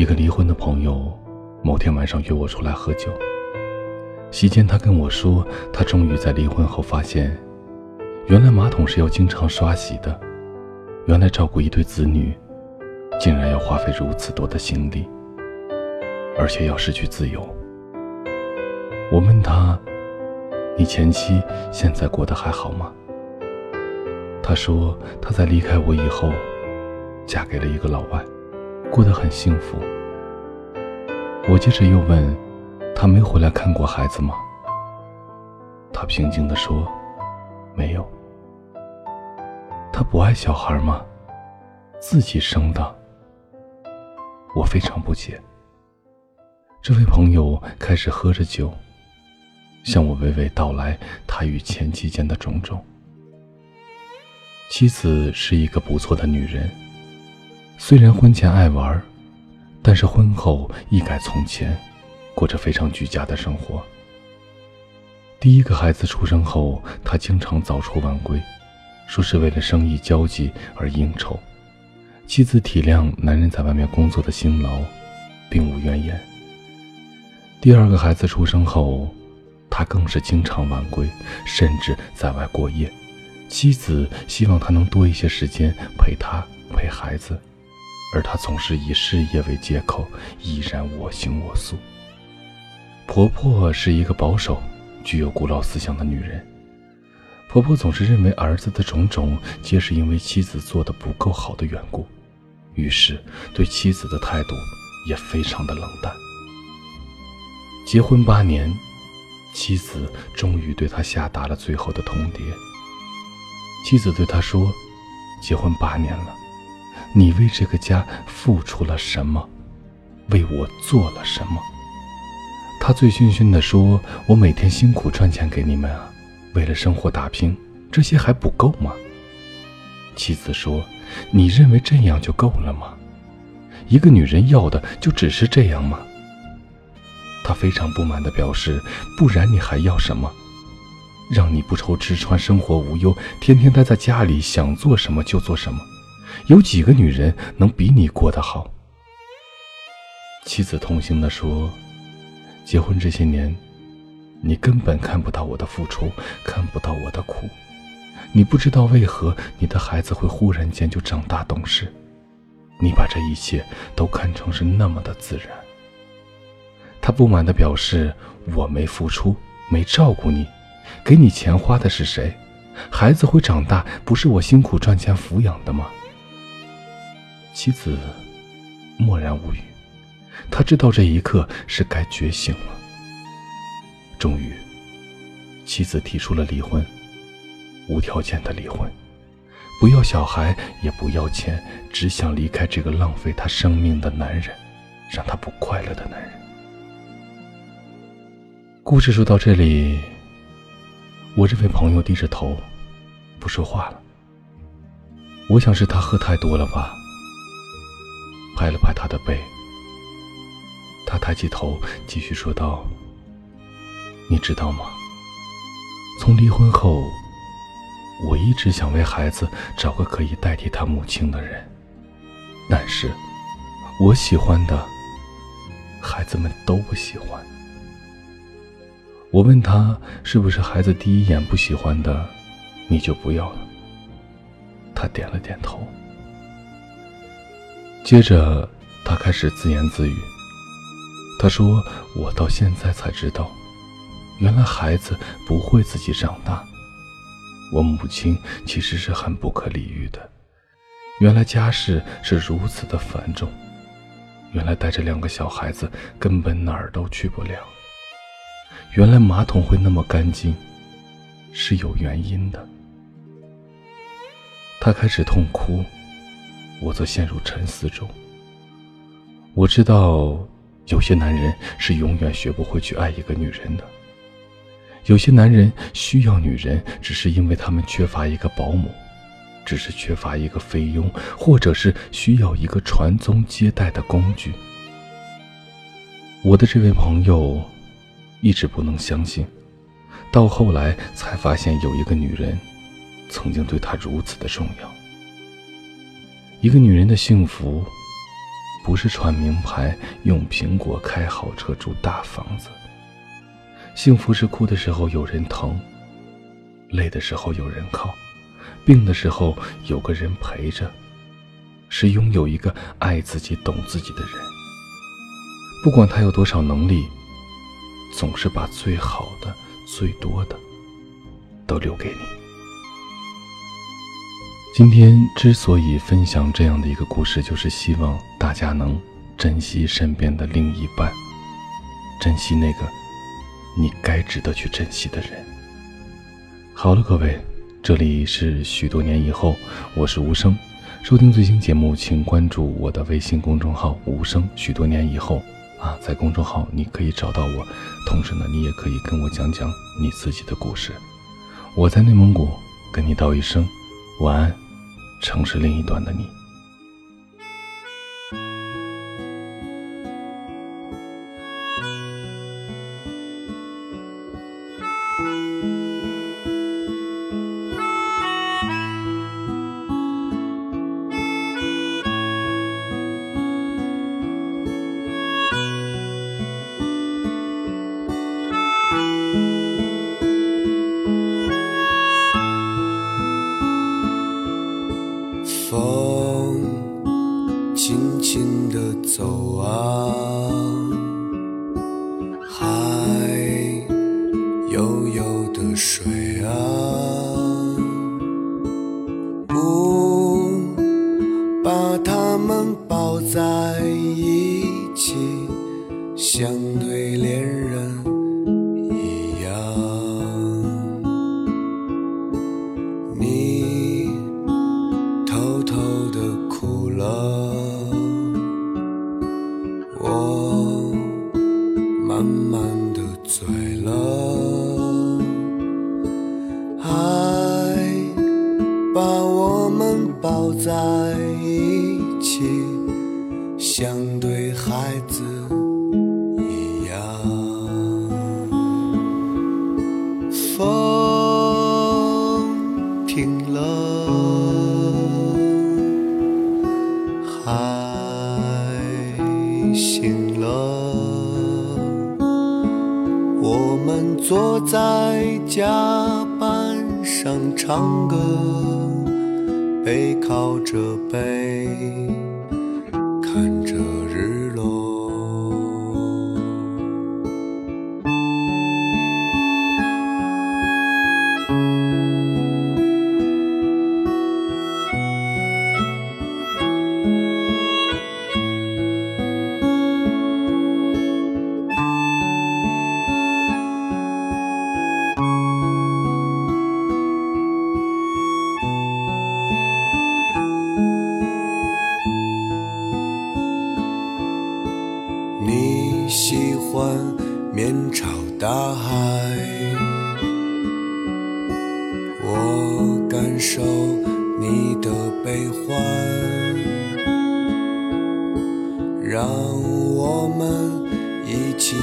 一个离婚的朋友，某天晚上约我出来喝酒。席间，他跟我说，他终于在离婚后发现，原来马桶是要经常刷洗的，原来照顾一对子女，竟然要花费如此多的心力，而且要失去自由。我问他：“你前妻现在过得还好吗？”他说：“她在离开我以后，嫁给了一个老外。”过得很幸福。我接着又问，他没回来看过孩子吗？他平静地说，没有。他不爱小孩吗？自己生的。我非常不解。这位朋友开始喝着酒，向我娓娓道来他与前妻间的种种。妻子是一个不错的女人。虽然婚前爱玩，但是婚后一改从前，过着非常居家的生活。第一个孩子出生后，他经常早出晚归，说是为了生意交际而应酬。妻子体谅男人在外面工作的辛劳，并无怨言。第二个孩子出生后，他更是经常晚归，甚至在外过夜。妻子希望他能多一些时间陪他陪孩子。而她总是以事业为借口，依然我行我素。婆婆是一个保守、具有古老思想的女人。婆婆总是认为儿子的种种皆是因为妻子做的不够好的缘故，于是对妻子的态度也非常的冷淡。结婚八年，妻子终于对他下达了最后的通牒。妻子对他说：“结婚八年了。”你为这个家付出了什么？为我做了什么？他醉醺醺地说：“我每天辛苦赚钱给你们啊，为了生活打拼，这些还不够吗？”妻子说：“你认为这样就够了吗？一个女人要的就只是这样吗？”他非常不满地表示：“不然你还要什么？让你不愁吃穿，生活无忧，天天待在家里，想做什么就做什么。”有几个女人能比你过得好？妻子痛心地说：“结婚这些年，你根本看不到我的付出，看不到我的苦。你不知道为何你的孩子会忽然间就长大懂事，你把这一切都看成是那么的自然。”他不满地表示：“我没付出，没照顾你，给你钱花的是谁？孩子会长大，不是我辛苦赚钱抚养的吗？”妻子默然无语，他知道这一刻是该觉醒了。终于，妻子提出了离婚，无条件的离婚，不要小孩，也不要钱，只想离开这个浪费他生命的男人，让他不快乐的男人。故事说到这里，我这位朋友低着头，不说话了。我想是他喝太多了吧。拍了拍他的背，他抬起头，继续说道：“你知道吗？从离婚后，我一直想为孩子找个可以代替他母亲的人，但是，我喜欢的，孩子们都不喜欢。我问他是不是孩子第一眼不喜欢的，你就不要了。他点了点头。”接着，他开始自言自语。他说：“我到现在才知道，原来孩子不会自己长大。我母亲其实是很不可理喻的。原来家事是如此的繁重。原来带着两个小孩子根本哪儿都去不了。原来马桶会那么干净，是有原因的。”他开始痛哭。我则陷入沉思中。我知道，有些男人是永远学不会去爱一个女人的。有些男人需要女人，只是因为他们缺乏一个保姆，只是缺乏一个菲佣，或者是需要一个传宗接代的工具。我的这位朋友一直不能相信，到后来才发现，有一个女人曾经对他如此的重要。一个女人的幸福，不是穿名牌、用苹果、开好车、住大房子。幸福是哭的时候有人疼，累的时候有人靠，病的时候有个人陪着，是拥有一个爱自己、懂自己的人。不管他有多少能力，总是把最好的、最多的都留给你。今天之所以分享这样的一个故事，就是希望大家能珍惜身边的另一半，珍惜那个你该值得去珍惜的人。好了，各位，这里是许多年以后，我是无声。收听最新节目，请关注我的微信公众号“无声”。许多年以后啊，在公众号你可以找到我，同时呢，你也可以跟我讲讲你自己的故事。我在内蒙古跟你道一声。晚安，城市另一端的你。不把它们抱在一起，像对恋人一样。你偷偷的哭了。我唱歌，背靠着背，看着日落。欢面朝大海，我感受你的悲欢，让我们一起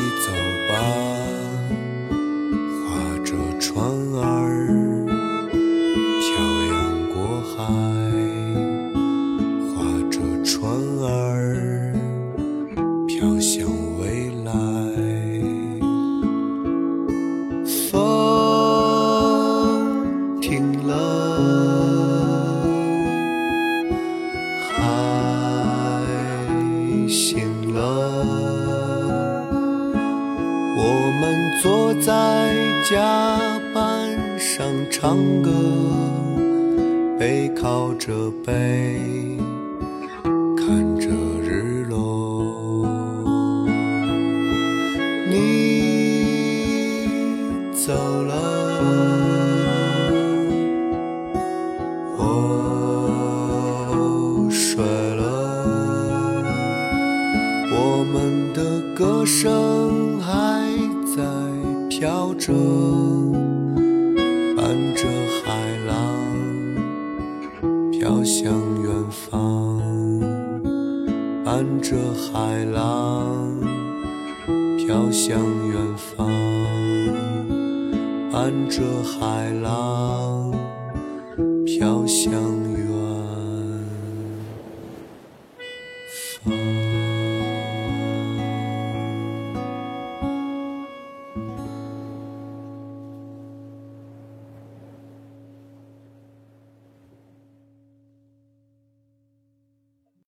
在甲板上唱歌，背靠着背，着，伴着海浪飘向远方，伴着海浪。飘向远方，伴着海浪，飘向远